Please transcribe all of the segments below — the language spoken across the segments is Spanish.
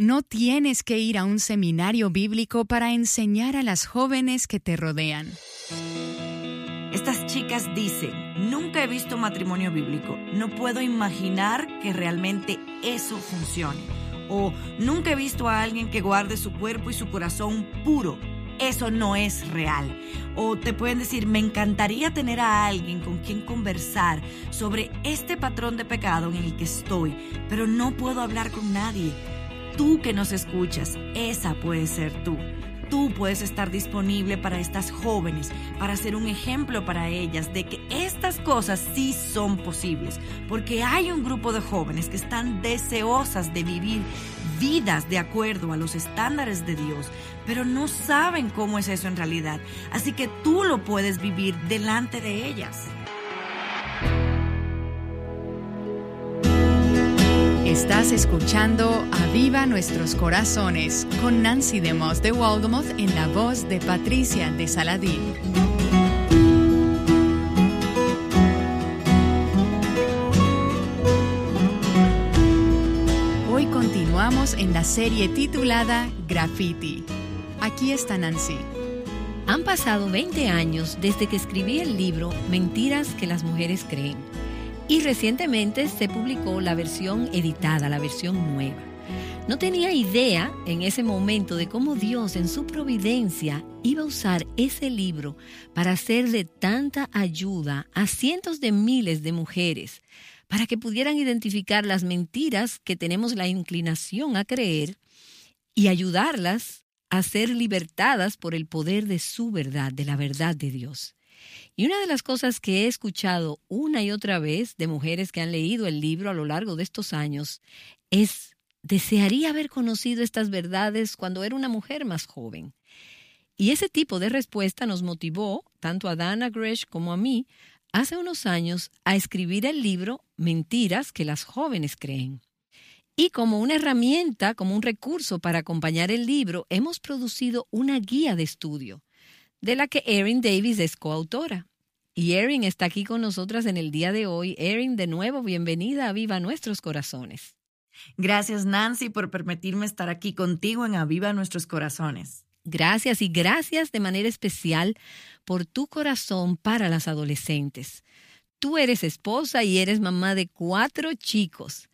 No tienes que ir a un seminario bíblico para enseñar a las jóvenes que te rodean. Estas chicas dicen, nunca he visto matrimonio bíblico, no puedo imaginar que realmente eso funcione. O nunca he visto a alguien que guarde su cuerpo y su corazón puro. Eso no es real. O te pueden decir, me encantaría tener a alguien con quien conversar sobre este patrón de pecado en el que estoy, pero no puedo hablar con nadie tú que nos escuchas, esa puede ser tú. Tú puedes estar disponible para estas jóvenes, para ser un ejemplo para ellas de que estas cosas sí son posibles, porque hay un grupo de jóvenes que están deseosas de vivir vidas de acuerdo a los estándares de Dios, pero no saben cómo es eso en realidad. Así que tú lo puedes vivir delante de ellas. Estás escuchando Aviva Nuestros Corazones con Nancy DeMoss de Waldemoth en la voz de Patricia de Saladín. Hoy continuamos en la serie titulada Graffiti. Aquí está Nancy. Han pasado 20 años desde que escribí el libro Mentiras que las mujeres creen y recientemente se publicó la versión editada, la versión nueva. No tenía idea en ese momento de cómo Dios en su providencia iba a usar ese libro para hacer de tanta ayuda a cientos de miles de mujeres, para que pudieran identificar las mentiras que tenemos la inclinación a creer y ayudarlas a ser libertadas por el poder de su verdad, de la verdad de Dios. Y una de las cosas que he escuchado una y otra vez de mujeres que han leído el libro a lo largo de estos años es, desearía haber conocido estas verdades cuando era una mujer más joven. Y ese tipo de respuesta nos motivó, tanto a Dana Gresh como a mí, hace unos años a escribir el libro Mentiras que las jóvenes creen. Y como una herramienta, como un recurso para acompañar el libro, hemos producido una guía de estudio de la que Erin Davis es coautora. Y Erin está aquí con nosotras en el día de hoy. Erin, de nuevo, bienvenida a Viva Nuestros Corazones. Gracias, Nancy, por permitirme estar aquí contigo en Aviva Nuestros Corazones. Gracias y gracias de manera especial por tu corazón para las adolescentes. Tú eres esposa y eres mamá de cuatro chicos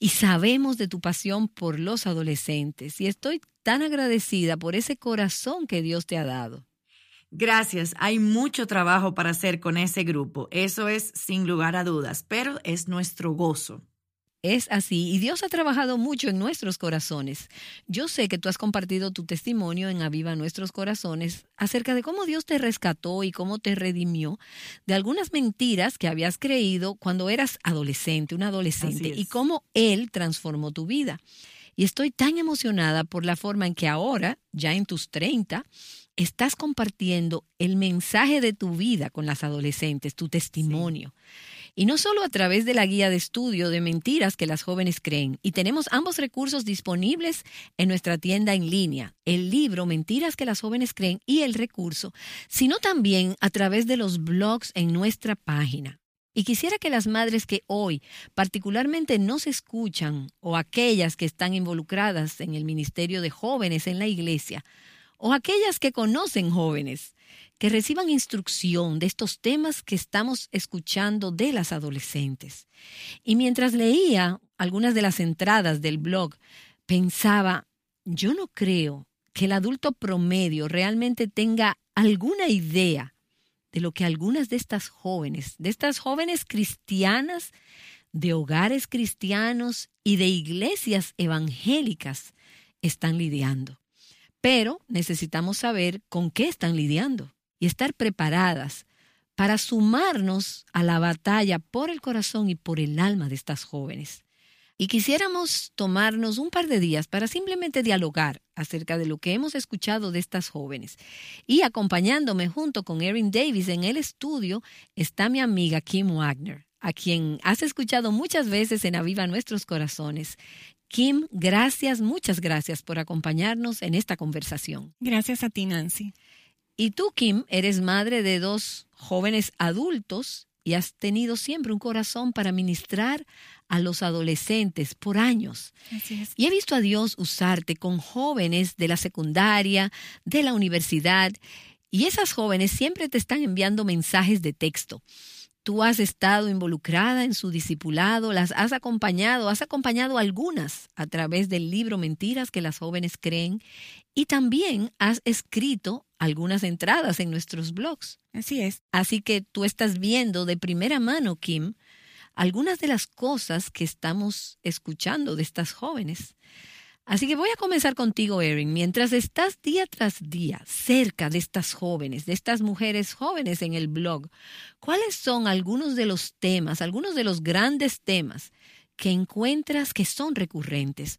y sabemos de tu pasión por los adolescentes y estoy tan agradecida por ese corazón que Dios te ha dado. Gracias, hay mucho trabajo para hacer con ese grupo, eso es sin lugar a dudas, pero es nuestro gozo. Es así, y Dios ha trabajado mucho en nuestros corazones. Yo sé que tú has compartido tu testimonio en Aviva Nuestros Corazones acerca de cómo Dios te rescató y cómo te redimió de algunas mentiras que habías creído cuando eras adolescente, un adolescente, y cómo Él transformó tu vida. Y estoy tan emocionada por la forma en que ahora, ya en tus 30, estás compartiendo el mensaje de tu vida con las adolescentes, tu testimonio. Y no solo a través de la guía de estudio de mentiras que las jóvenes creen. Y tenemos ambos recursos disponibles en nuestra tienda en línea, el libro Mentiras que las jóvenes creen y el recurso, sino también a través de los blogs en nuestra página. Y quisiera que las madres que hoy particularmente nos escuchan o aquellas que están involucradas en el ministerio de jóvenes en la iglesia, o aquellas que conocen jóvenes, que reciban instrucción de estos temas que estamos escuchando de las adolescentes. Y mientras leía algunas de las entradas del blog, pensaba, yo no creo que el adulto promedio realmente tenga alguna idea de lo que algunas de estas jóvenes, de estas jóvenes cristianas, de hogares cristianos y de iglesias evangélicas, están lidiando. Pero necesitamos saber con qué están lidiando y estar preparadas para sumarnos a la batalla por el corazón y por el alma de estas jóvenes. Y quisiéramos tomarnos un par de días para simplemente dialogar acerca de lo que hemos escuchado de estas jóvenes. Y acompañándome junto con Erin Davis en el estudio está mi amiga Kim Wagner, a quien has escuchado muchas veces en Aviva Nuestros Corazones. Kim, gracias, muchas gracias por acompañarnos en esta conversación. Gracias a ti, Nancy. Y tú, Kim, eres madre de dos jóvenes adultos y has tenido siempre un corazón para ministrar a los adolescentes por años. Y he visto a Dios usarte con jóvenes de la secundaria, de la universidad, y esas jóvenes siempre te están enviando mensajes de texto. Tú has estado involucrada en su discipulado, las has acompañado, has acompañado algunas a través del libro Mentiras que las jóvenes creen y también has escrito algunas entradas en nuestros blogs. Así es. Así que tú estás viendo de primera mano, Kim, algunas de las cosas que estamos escuchando de estas jóvenes. Así que voy a comenzar contigo, Erin. Mientras estás día tras día cerca de estas jóvenes, de estas mujeres jóvenes en el blog, ¿cuáles son algunos de los temas, algunos de los grandes temas que encuentras que son recurrentes?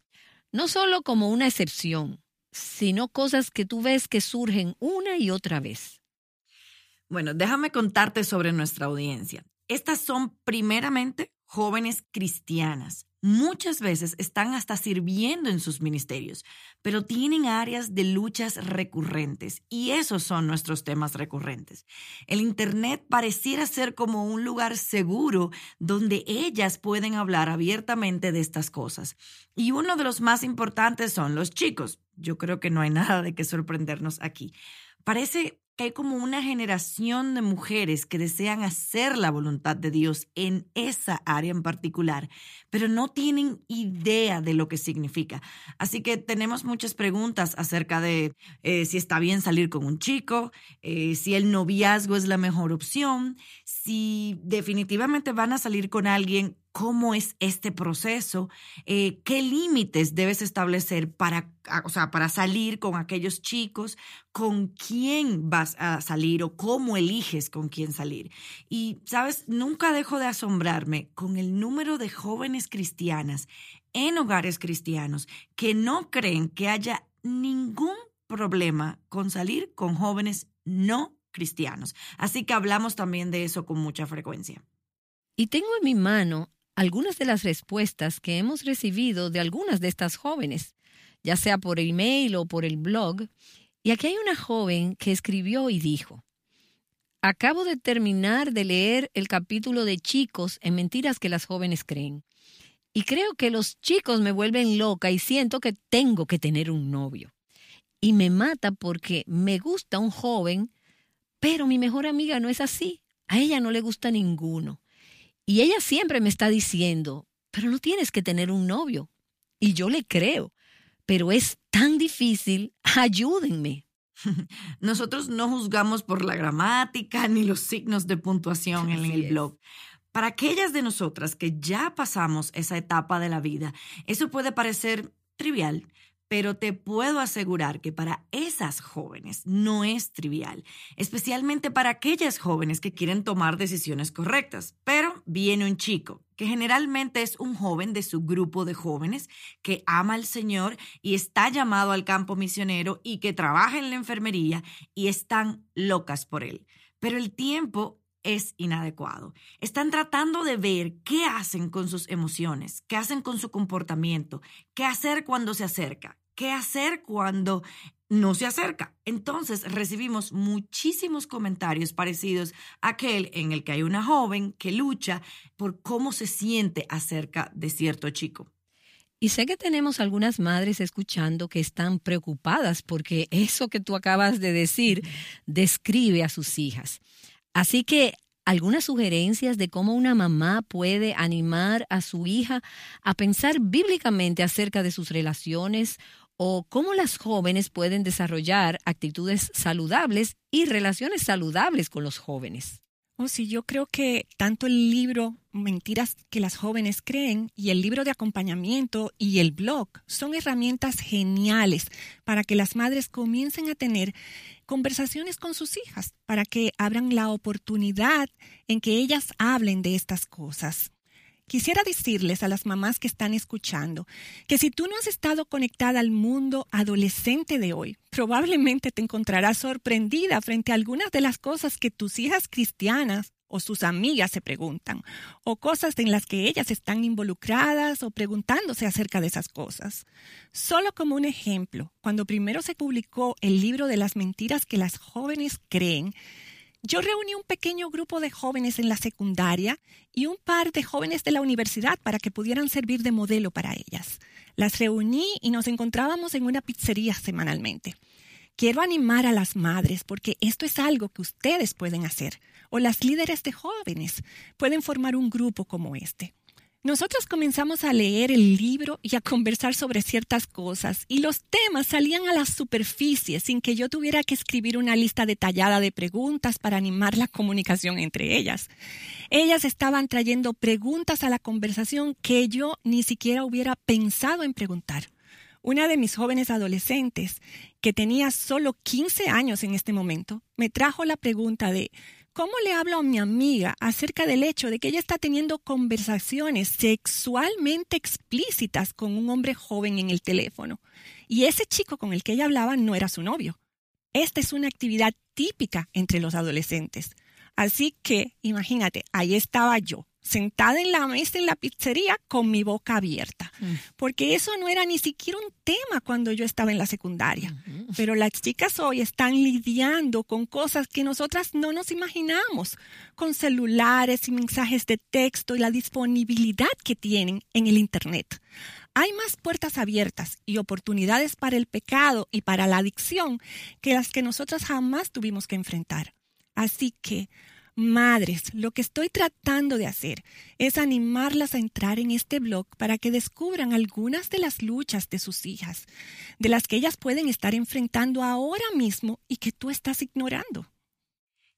No solo como una excepción, sino cosas que tú ves que surgen una y otra vez. Bueno, déjame contarte sobre nuestra audiencia. Estas son primeramente jóvenes cristianas, muchas veces están hasta sirviendo en sus ministerios, pero tienen áreas de luchas recurrentes y esos son nuestros temas recurrentes. El Internet pareciera ser como un lugar seguro donde ellas pueden hablar abiertamente de estas cosas. Y uno de los más importantes son los chicos. Yo creo que no hay nada de qué sorprendernos aquí. Parece que hay como una generación de mujeres que desean hacer la voluntad de Dios en esa área en particular, pero no tienen idea de lo que significa. Así que tenemos muchas preguntas acerca de eh, si está bien salir con un chico, eh, si el noviazgo es la mejor opción, si definitivamente van a salir con alguien cómo es este proceso, eh, qué límites debes establecer para, o sea, para salir con aquellos chicos, con quién vas a salir o cómo eliges con quién salir. Y, sabes, nunca dejo de asombrarme con el número de jóvenes cristianas en hogares cristianos que no creen que haya ningún problema con salir con jóvenes no cristianos. Así que hablamos también de eso con mucha frecuencia. Y tengo en mi mano algunas de las respuestas que hemos recibido de algunas de estas jóvenes, ya sea por email o por el blog. Y aquí hay una joven que escribió y dijo, Acabo de terminar de leer el capítulo de chicos en mentiras que las jóvenes creen. Y creo que los chicos me vuelven loca y siento que tengo que tener un novio. Y me mata porque me gusta un joven, pero mi mejor amiga no es así. A ella no le gusta ninguno. Y ella siempre me está diciendo, pero no tienes que tener un novio. Y yo le creo, pero es tan difícil, ayúdenme. Nosotros no juzgamos por la gramática ni los signos de puntuación en el blog. Para aquellas de nosotras que ya pasamos esa etapa de la vida, eso puede parecer trivial, pero te puedo asegurar que para esas jóvenes no es trivial, especialmente para aquellas jóvenes que quieren tomar decisiones correctas. Pero viene un chico, que generalmente es un joven de su grupo de jóvenes que ama al Señor y está llamado al campo misionero y que trabaja en la enfermería y están locas por él. Pero el tiempo es inadecuado. Están tratando de ver qué hacen con sus emociones, qué hacen con su comportamiento, qué hacer cuando se acerca, qué hacer cuando no se acerca. Entonces recibimos muchísimos comentarios parecidos a aquel en el que hay una joven que lucha por cómo se siente acerca de cierto chico. Y sé que tenemos algunas madres escuchando que están preocupadas porque eso que tú acabas de decir describe a sus hijas. Así que algunas sugerencias de cómo una mamá puede animar a su hija a pensar bíblicamente acerca de sus relaciones o cómo las jóvenes pueden desarrollar actitudes saludables y relaciones saludables con los jóvenes. Oh, sí, yo creo que tanto el libro Mentiras que las jóvenes creen y el libro de acompañamiento y el blog son herramientas geniales para que las madres comiencen a tener conversaciones con sus hijas, para que abran la oportunidad en que ellas hablen de estas cosas. Quisiera decirles a las mamás que están escuchando que si tú no has estado conectada al mundo adolescente de hoy, probablemente te encontrarás sorprendida frente a algunas de las cosas que tus hijas cristianas o sus amigas se preguntan, o cosas en las que ellas están involucradas o preguntándose acerca de esas cosas. Solo como un ejemplo, cuando primero se publicó el libro de las mentiras que las jóvenes creen, yo reuní un pequeño grupo de jóvenes en la secundaria y un par de jóvenes de la universidad para que pudieran servir de modelo para ellas. Las reuní y nos encontrábamos en una pizzería semanalmente. Quiero animar a las madres porque esto es algo que ustedes pueden hacer o las líderes de jóvenes pueden formar un grupo como este. Nosotros comenzamos a leer el libro y a conversar sobre ciertas cosas y los temas salían a la superficie sin que yo tuviera que escribir una lista detallada de preguntas para animar la comunicación entre ellas. Ellas estaban trayendo preguntas a la conversación que yo ni siquiera hubiera pensado en preguntar. Una de mis jóvenes adolescentes, que tenía solo 15 años en este momento, me trajo la pregunta de ¿Cómo le hablo a mi amiga acerca del hecho de que ella está teniendo conversaciones sexualmente explícitas con un hombre joven en el teléfono? Y ese chico con el que ella hablaba no era su novio. Esta es una actividad típica entre los adolescentes. Así que, imagínate, ahí estaba yo, sentada en la mesa en la pizzería con mi boca abierta, mm. porque eso no era ni siquiera un tema cuando yo estaba en la secundaria. Pero las chicas hoy están lidiando con cosas que nosotras no nos imaginamos, con celulares y mensajes de texto y la disponibilidad que tienen en el Internet. Hay más puertas abiertas y oportunidades para el pecado y para la adicción que las que nosotras jamás tuvimos que enfrentar. Así que Madres, lo que estoy tratando de hacer es animarlas a entrar en este blog para que descubran algunas de las luchas de sus hijas, de las que ellas pueden estar enfrentando ahora mismo y que tú estás ignorando.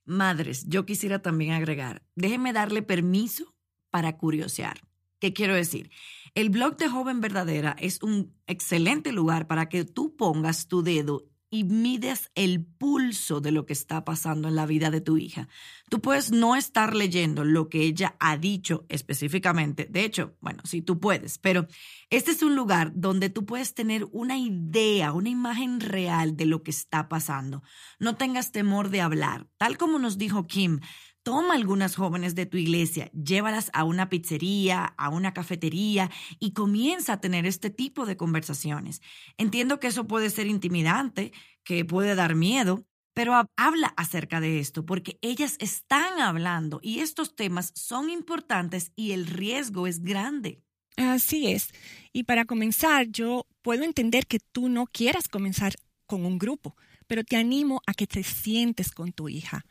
Madres, yo quisiera también agregar, déjenme darle permiso para curiosear. ¿Qué quiero decir? El blog de Joven Verdadera es un excelente lugar para que tú pongas tu dedo y mides el pulso de lo que está pasando en la vida de tu hija. Tú puedes no estar leyendo lo que ella ha dicho específicamente. De hecho, bueno, sí, tú puedes, pero este es un lugar donde tú puedes tener una idea, una imagen real de lo que está pasando. No tengas temor de hablar. Tal como nos dijo Kim, Toma algunas jóvenes de tu iglesia, llévalas a una pizzería, a una cafetería y comienza a tener este tipo de conversaciones. Entiendo que eso puede ser intimidante, que puede dar miedo, pero habla acerca de esto porque ellas están hablando y estos temas son importantes y el riesgo es grande. Así es. Y para comenzar, yo puedo entender que tú no quieras comenzar con un grupo pero te animo a que te sientes con tu hija.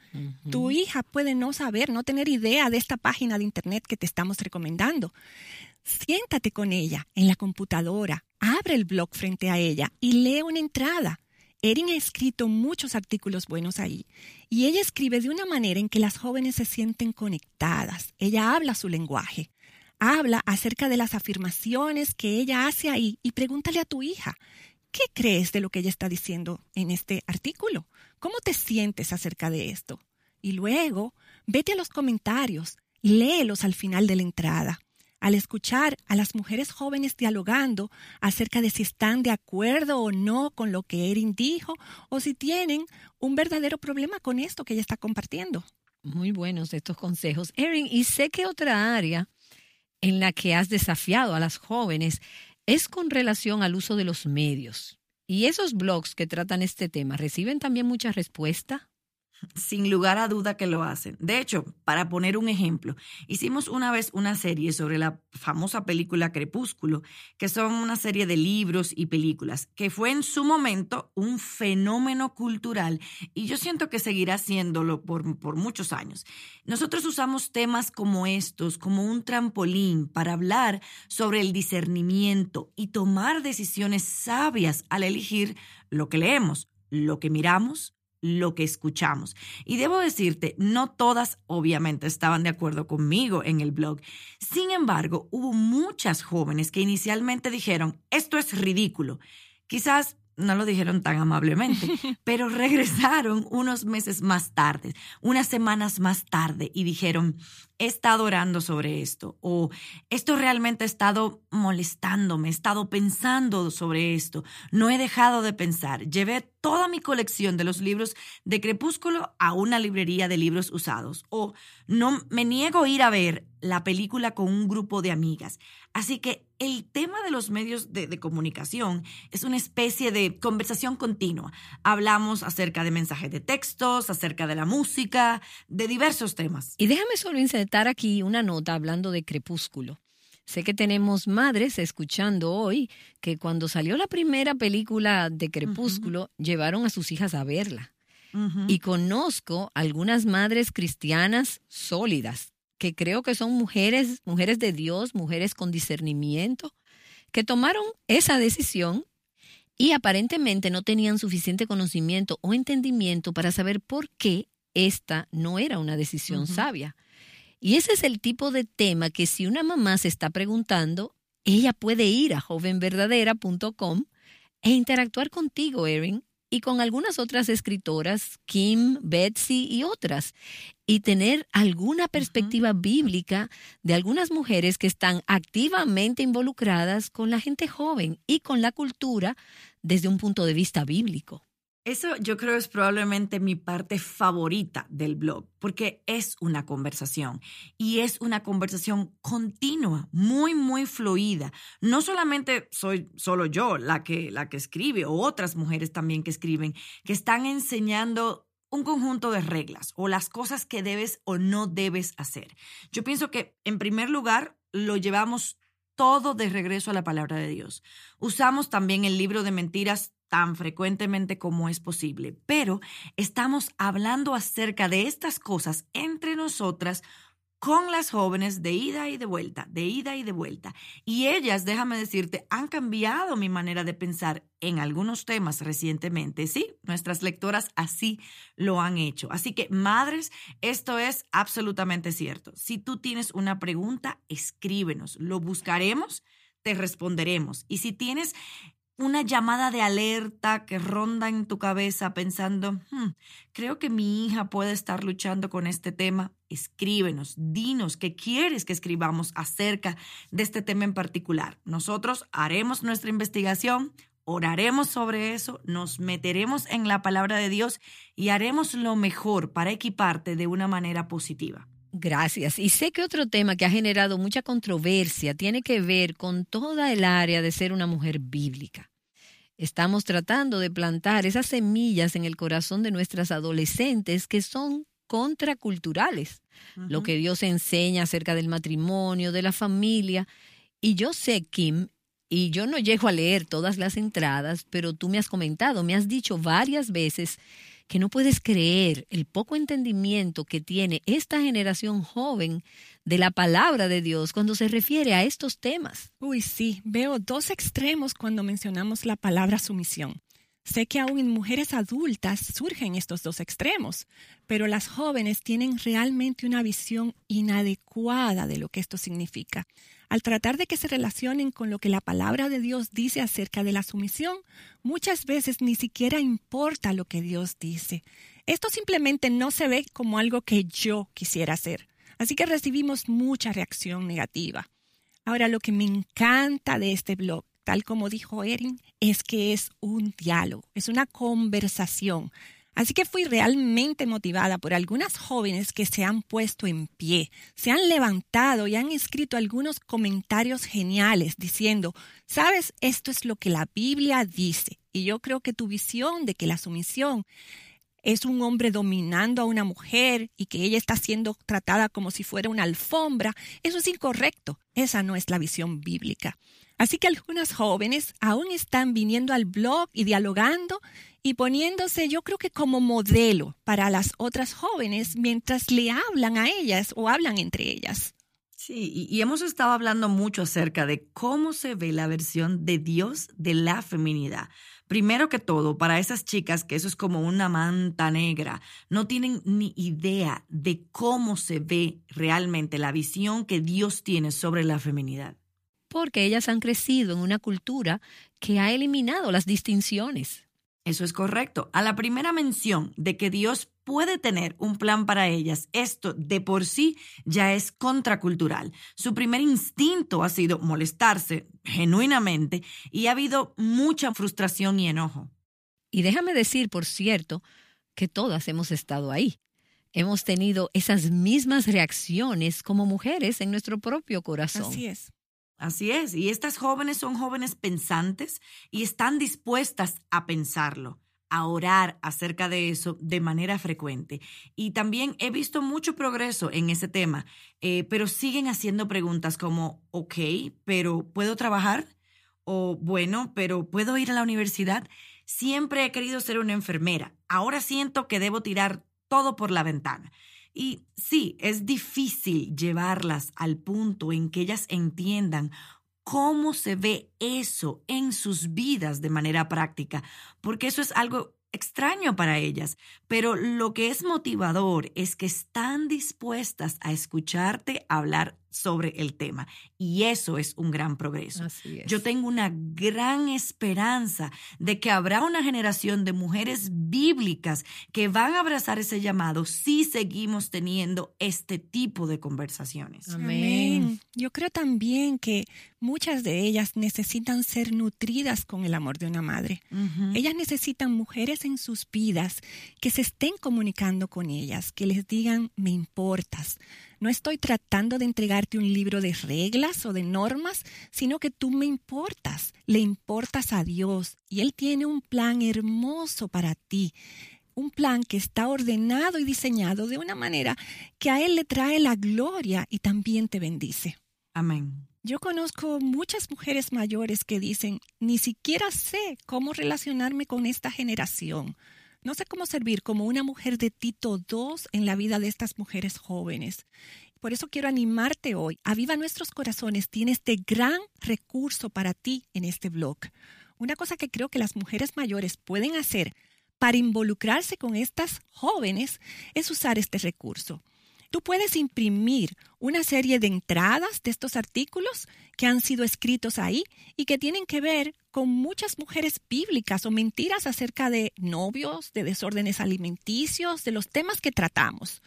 Tu hija puede no saber, no tener idea de esta página de internet que te estamos recomendando. Siéntate con ella en la computadora, abre el blog frente a ella y lee una entrada. Erin ha escrito muchos artículos buenos ahí y ella escribe de una manera en que las jóvenes se sienten conectadas. Ella habla su lenguaje. Habla acerca de las afirmaciones que ella hace ahí y pregúntale a tu hija, ¿Qué crees de lo que ella está diciendo en este artículo? ¿Cómo te sientes acerca de esto? Y luego, vete a los comentarios, léelos al final de la entrada. Al escuchar a las mujeres jóvenes dialogando acerca de si están de acuerdo o no con lo que Erin dijo o si tienen un verdadero problema con esto que ella está compartiendo. Muy buenos estos consejos. Erin, y sé que otra área en la que has desafiado a las jóvenes es con relación al uso de los medios. ¿Y esos blogs que tratan este tema reciben también mucha respuesta? Sin lugar a duda que lo hacen. De hecho, para poner un ejemplo, hicimos una vez una serie sobre la famosa película Crepúsculo, que son una serie de libros y películas, que fue en su momento un fenómeno cultural y yo siento que seguirá siéndolo por, por muchos años. Nosotros usamos temas como estos como un trampolín para hablar sobre el discernimiento y tomar decisiones sabias al elegir lo que leemos, lo que miramos, lo que escuchamos. Y debo decirte, no todas obviamente estaban de acuerdo conmigo en el blog. Sin embargo, hubo muchas jóvenes que inicialmente dijeron, esto es ridículo. Quizás no lo dijeron tan amablemente, pero regresaron unos meses más tarde, unas semanas más tarde y dijeron, he estado orando sobre esto o esto realmente ha estado molestándome, he estado pensando sobre esto, no he dejado de pensar, llevé toda mi colección de los libros de Crepúsculo a una librería de libros usados o no me niego a ir a ver la película con un grupo de amigas. Así que el tema de los medios de, comunicación es una especie de conversación continua. Hablamos acerca de mensajes de textos, acerca de la música, de diversos temas. Y déjame solo aquí una nota hablando de Crepúsculo. Sé que tenemos madres escuchando hoy que cuando salió la primera película de Crepúsculo llevaron a sus hijas a verla. Y conozco algunas madres cristianas sólidas, que creo que son mujeres, mujeres de Dios, mujeres con discernimiento, que tomaron esa decisión y aparentemente no tenían suficiente conocimiento o entendimiento para saber por qué esta no era una decisión sabia. Y ese es el tipo de tema que si una mamá se está preguntando, ella puede ir a jovenverdadera.com e interactuar contigo, Erin, y con algunas otras escritoras, Kim, Betsy y otras, y tener alguna perspectiva bíblica de algunas mujeres que están activamente involucradas con la gente joven y con la cultura desde un punto de vista bíblico. Eso yo creo es probablemente mi parte favorita del blog, porque es una conversación y es una conversación continua, muy, muy fluida. No solamente soy solo yo la que, la que escribe o otras mujeres también que escriben, que están enseñando un conjunto de reglas o las cosas que debes o no debes hacer. Yo pienso que en primer lugar lo llevamos todo de regreso a la palabra de Dios. Usamos también el libro de mentiras tan frecuentemente como es posible, pero estamos hablando acerca de estas cosas entre nosotras con las jóvenes de ida y de vuelta, de ida y de vuelta. Y ellas, déjame decirte, han cambiado mi manera de pensar en algunos temas recientemente. Sí, nuestras lectoras así lo han hecho. Así que, madres, esto es absolutamente cierto. Si tú tienes una pregunta, escríbenos, lo buscaremos, te responderemos. Y si tienes una llamada de alerta que ronda en tu cabeza pensando, hmm, creo que mi hija puede estar luchando con este tema, escríbenos, dinos qué quieres que escribamos acerca de este tema en particular. Nosotros haremos nuestra investigación, oraremos sobre eso, nos meteremos en la palabra de Dios y haremos lo mejor para equiparte de una manera positiva. Gracias. Y sé que otro tema que ha generado mucha controversia tiene que ver con toda el área de ser una mujer bíblica. Estamos tratando de plantar esas semillas en el corazón de nuestras adolescentes que son contraculturales. Lo que Dios enseña acerca del matrimonio, de la familia. Y yo sé, Kim, y yo no llego a leer todas las entradas, pero tú me has comentado, me has dicho varias veces que no puedes creer el poco entendimiento que tiene esta generación joven de la palabra de Dios cuando se refiere a estos temas. Uy, sí, veo dos extremos cuando mencionamos la palabra sumisión. Sé que aún en mujeres adultas surgen estos dos extremos, pero las jóvenes tienen realmente una visión inadecuada de lo que esto significa. Al tratar de que se relacionen con lo que la palabra de Dios dice acerca de la sumisión, muchas veces ni siquiera importa lo que Dios dice. Esto simplemente no se ve como algo que yo quisiera hacer. Así que recibimos mucha reacción negativa. Ahora, lo que me encanta de este blog, tal como dijo Erin, es que es un diálogo, es una conversación. Así que fui realmente motivada por algunas jóvenes que se han puesto en pie, se han levantado y han escrito algunos comentarios geniales diciendo, sabes, esto es lo que la Biblia dice. Y yo creo que tu visión de que la sumisión es un hombre dominando a una mujer y que ella está siendo tratada como si fuera una alfombra, eso es incorrecto. Esa no es la visión bíblica. Así que algunas jóvenes aún están viniendo al blog y dialogando y poniéndose yo creo que como modelo para las otras jóvenes mientras le hablan a ellas o hablan entre ellas. Sí, y, hemos estado hablando mucho acerca de cómo se ve la versión de Dios de la feminidad. Primero que todo, para esas chicas que eso es como una manta negra, no tienen ni idea de cómo se ve realmente la visión que Dios tiene sobre la feminidad. Porque ellas han crecido en una cultura que ha eliminado las distinciones. Eso es correcto. A la primera mención de que Dios puede tener un plan para ellas, esto de por sí ya es contracultural. Su primer instinto ha sido molestarse genuinamente y ha habido mucha frustración y enojo. Y déjame decir, por cierto, que todas hemos estado ahí. Hemos tenido esas mismas reacciones como mujeres en nuestro propio corazón. Así es. Así es, y estas jóvenes son jóvenes pensantes y están dispuestas a pensarlo a orar acerca de eso de manera frecuente. Y también he visto mucho progreso en ese tema, eh, pero siguen haciendo preguntas como, ok, pero ¿puedo trabajar? O bueno, pero ¿puedo ir a la universidad? Siempre he querido ser una enfermera. Ahora siento que debo tirar todo por la ventana. Y sí, es difícil llevarlas al punto en que ellas entiendan cómo se ve eso en sus vidas de manera práctica, porque eso es algo extraño para ellas, pero lo que es motivador es que están dispuestas a escucharte hablar sobre el tema. Y eso es un gran progreso. Yo tengo una gran esperanza de que habrá una generación de mujeres bíblicas que van a abrazar ese llamado si seguimos teniendo este tipo de conversaciones. Amén. Yo creo también que muchas de ellas necesitan ser nutridas con el amor de una madre. Ellas necesitan mujeres en sus vidas que se estén comunicando con ellas, que les digan, me importas no estoy tratando de entregarte un libro de reglas o de normas, sino que tú me importas, le importas a Dios y Él tiene un plan hermoso para ti. Un plan que está ordenado y diseñado de una manera que a Él le trae la gloria y también te bendice. Amén. Yo conozco muchas mujeres mayores que dicen, ni siquiera sé cómo relacionarme con esta generación. No sé cómo servir como una mujer de Tito II en la vida de estas mujeres jóvenes. Por eso quiero animarte hoy. Aviva Nuestros Corazones tiene este gran recurso para ti en este blog. Una cosa que creo que las mujeres mayores pueden hacer para involucrarse con estas jóvenes es usar este recurso. Tú puedes imprimir una serie de entradas de estos artículos que han sido escritos ahí y que tienen que ver con muchas mujeres bíblicas o mentiras acerca de novios, de desórdenes alimenticios, de los temas que tratamos.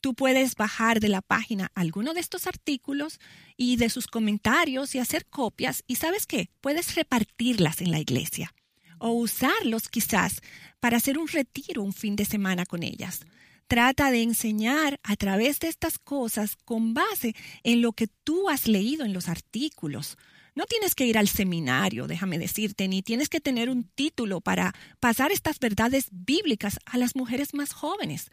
Tú puedes bajar de la página alguno de estos artículos y de sus comentarios y hacer copias y sabes qué, puedes repartirlas en la iglesia o usarlos quizás para hacer un retiro un fin de semana con ellas trata de enseñar a través de estas cosas con base en lo que tú has leído en los artículos. No tienes que ir al seminario, déjame decirte, ni tienes que tener un título para pasar estas verdades bíblicas a las mujeres más jóvenes.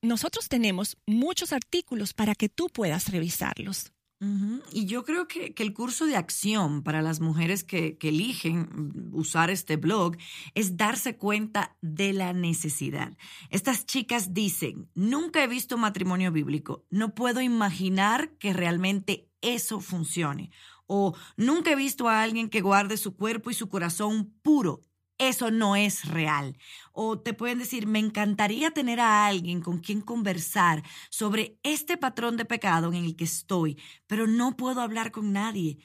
Nosotros tenemos muchos artículos para que tú puedas revisarlos. Y yo creo que, el curso de acción para las mujeres que, que, eligen usar este blog es darse cuenta de la necesidad. Estas chicas dicen, nunca he visto matrimonio bíblico, no puedo imaginar que realmente eso funcione. O nunca he visto a alguien que guarde su cuerpo y su corazón puro eso no es real. O te pueden decir, me encantaría tener a alguien con quien conversar sobre este patrón de pecado en el que estoy, pero no puedo hablar con nadie.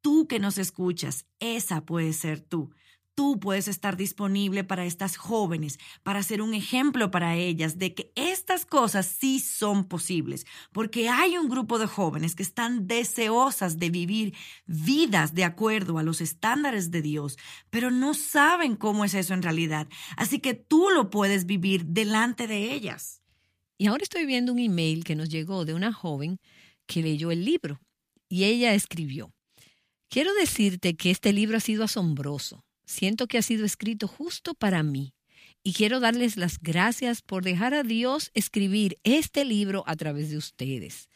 Tú que nos escuchas, esa puede ser tú tú puedes estar disponible para estas jóvenes, para ser un ejemplo para ellas de que estas cosas sí son posibles, porque hay un grupo de jóvenes que están deseosas de vivir vidas de acuerdo a los estándares de Dios, pero no saben cómo es eso en realidad. Así que tú lo puedes vivir delante de ellas. Y ahora estoy viendo un email que nos llegó de una joven que leyó el libro y ella escribió, quiero decirte que este libro ha sido asombroso Siento que ha sido escrito justo para mí y quiero darles las gracias por dejar a Dios escribir este libro a través de ustedes.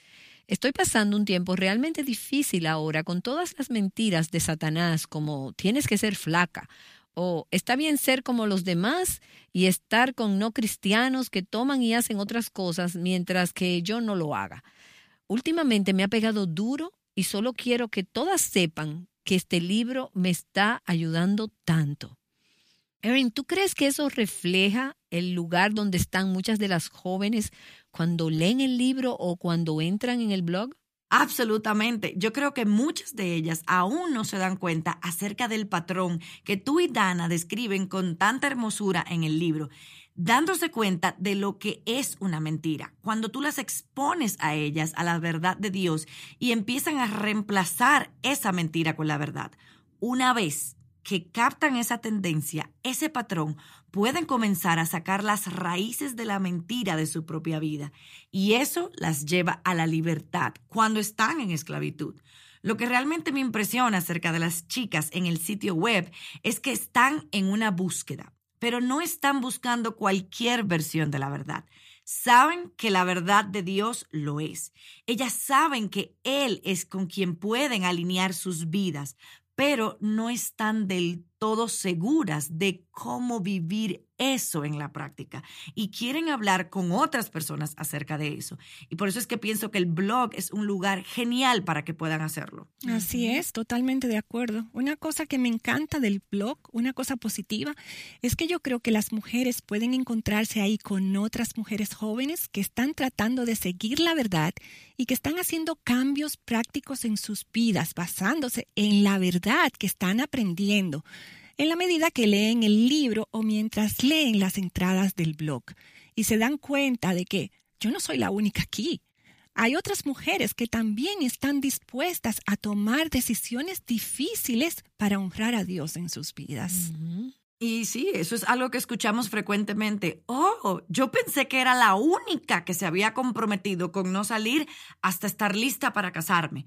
Estoy pasando un tiempo realmente difícil ahora con todas las mentiras de Satanás como tienes que ser flaca o está bien ser como los demás y estar con no cristianos que toman y hacen otras cosas mientras que yo no lo haga. Últimamente me ha pegado duro y solo quiero que todas sepan que este libro me está ayudando tanto. Erin, ¿tú crees que eso refleja el lugar donde están muchas de las jóvenes cuando leen el libro o cuando entran en el blog? Absolutamente. Yo creo que muchas de ellas aún no se dan cuenta acerca del patrón que tú y Dana describen con tanta hermosura en el libro dándose cuenta de lo que es una mentira. Cuando tú las expones a ellas a la verdad de Dios y empiezan a reemplazar esa mentira con la verdad. Una vez que captan esa tendencia, ese patrón, pueden comenzar a sacar las raíces de la mentira de su propia vida. Y eso las lleva a la libertad cuando están en esclavitud. Lo que realmente me impresiona acerca de las chicas en el sitio web es que están en una búsqueda, pero no están buscando cualquier versión de la verdad. Saben que la verdad de Dios lo es. Ellas saben que Él es con quien pueden alinear sus vidas, pero no están del todo seguras de cómo vivir eso en la práctica y quieren hablar con otras personas acerca de eso. Y por eso es que pienso que el blog es un lugar genial para que puedan hacerlo. Así es, totalmente de acuerdo. Una cosa que me encanta del blog, una cosa positiva, es que yo creo que las mujeres pueden encontrarse ahí con otras mujeres jóvenes que están tratando de seguir la verdad y que están haciendo cambios prácticos en sus vidas basándose en la verdad que están aprendiendo en la medida que leen el libro o mientras leen las entradas del blog y se dan cuenta de que yo no soy la única aquí. Hay otras mujeres que también están dispuestas a tomar decisiones difíciles para honrar a Dios en sus vidas. Y sí, eso es algo que escuchamos frecuentemente. Oh, yo pensé que era la única que se había comprometido con no salir hasta estar lista para casarme.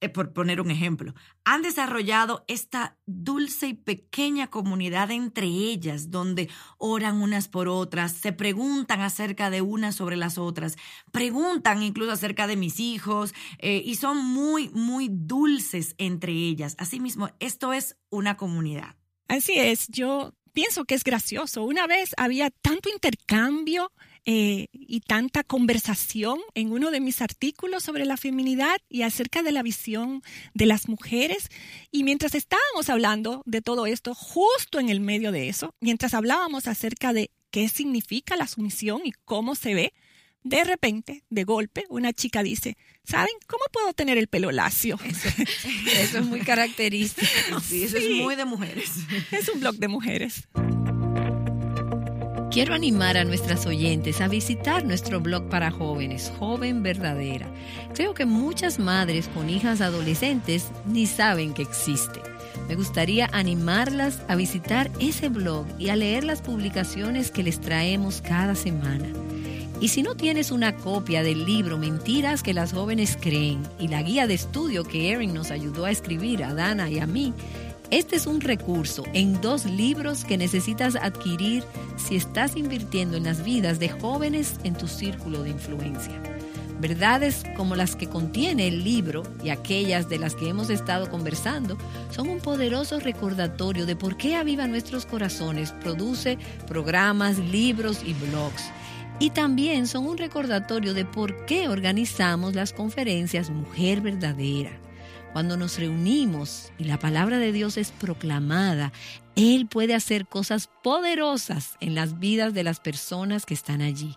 Eh, por poner un ejemplo, han desarrollado esta dulce y pequeña comunidad entre ellas, donde oran unas por otras, se preguntan acerca de unas sobre las otras, preguntan incluso acerca de mis hijos, eh, y son muy, muy dulces entre ellas. Asimismo, esto es una comunidad. Así es, yo pienso que es gracioso. Una vez había tanto intercambio eh, y tanta conversación en uno de mis artículos sobre la feminidad y acerca de la visión de las mujeres. Y mientras estábamos hablando de todo esto, justo en el medio de eso, mientras hablábamos acerca de qué significa la sumisión y cómo se ve, de repente, de golpe, una chica dice, ¿saben cómo puedo tener el pelo lacio? Eso, es muy característico. Sí, eso es muy de mujeres. Es un blog de mujeres. Quiero animar a nuestras oyentes a visitar nuestro blog para jóvenes, Joven Verdadera. Creo que muchas madres con hijas adolescentes ni saben que existe. Me gustaría animarlas a visitar ese blog y a leer las publicaciones que les traemos cada semana. Y si no tienes una copia del libro Mentiras que las jóvenes creen y la guía de estudio que Erin nos ayudó a escribir a Dana y a mí, este es un recurso en dos libros que necesitas adquirir si estás invirtiendo en las vidas de jóvenes en tu círculo de influencia. Verdades como las que contiene el libro y aquellas de las que hemos estado conversando son un poderoso recordatorio de por qué Aviva Nuestros Corazones produce programas, libros y blogs. Y también son un recordatorio de por qué organizamos las conferencias Mujer Verdadera cuando nos reunimos y la palabra de Dios es proclamada, Él puede hacer cosas poderosas en las vidas de las personas que están allí.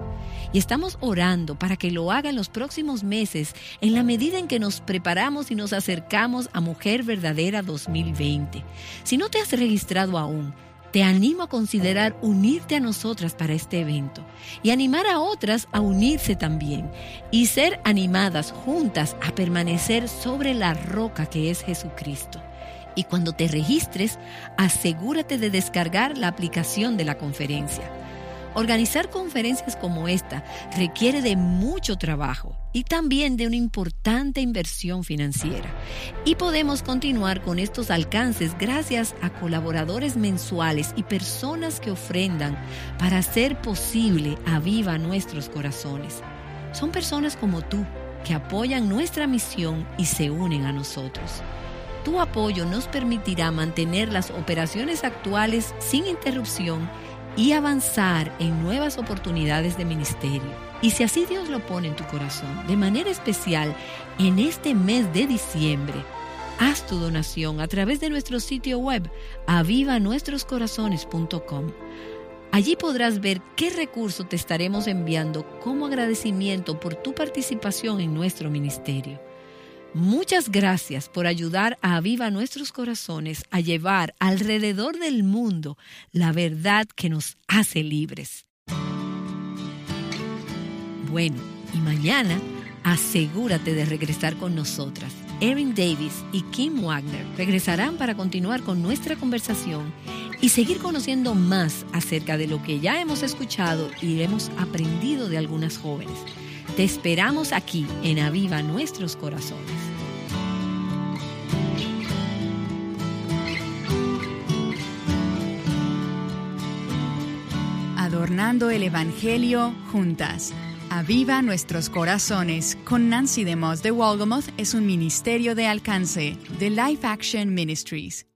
Y estamos orando para que lo haga en los próximos meses, en la medida en que nos preparamos y nos acercamos a Mujer Verdadera 2020. Si no te has registrado aún, te animo a considerar unirte a nosotras para este evento y animar a otras a unirse también y ser animadas juntas a permanecer sobre la roca que es Jesucristo. Y cuando te registres, asegúrate de descargar la aplicación de la conferencia. Organizar conferencias como esta requiere de mucho trabajo y también de una importante inversión financiera. Y podemos continuar con estos alcances gracias a colaboradores mensuales y personas que ofrendan para hacer posible a viva nuestros corazones. Son personas como tú que apoyan nuestra misión y se unen a nosotros. Tu apoyo nos permitirá mantener las operaciones actuales sin interrupción y avanzar en nuevas oportunidades de ministerio. Y si así Dios lo pone en tu corazón, de manera especial en este mes de diciembre, haz tu donación a través de nuestro sitio web avivanuestroscorazones.com. Allí podrás ver qué recurso te estaremos enviando como agradecimiento por tu participación en nuestro ministerio. Muchas gracias por ayudar a Aviva Nuestros Corazones a llevar alrededor del mundo la verdad que nos hace libres. Bueno, y mañana asegúrate de regresar con nosotras. Erin Davis y Kim Wagner regresarán para continuar con nuestra conversación y seguir conociendo más acerca de lo que ya hemos escuchado y hemos aprendido de algunas jóvenes. Te esperamos aquí en Aviva Nuestros Corazones. Adornando el Evangelio juntas. Aviva Nuestros Corazones con Nancy DeMoss de Walgamoth es un ministerio de alcance de Life Action Ministries.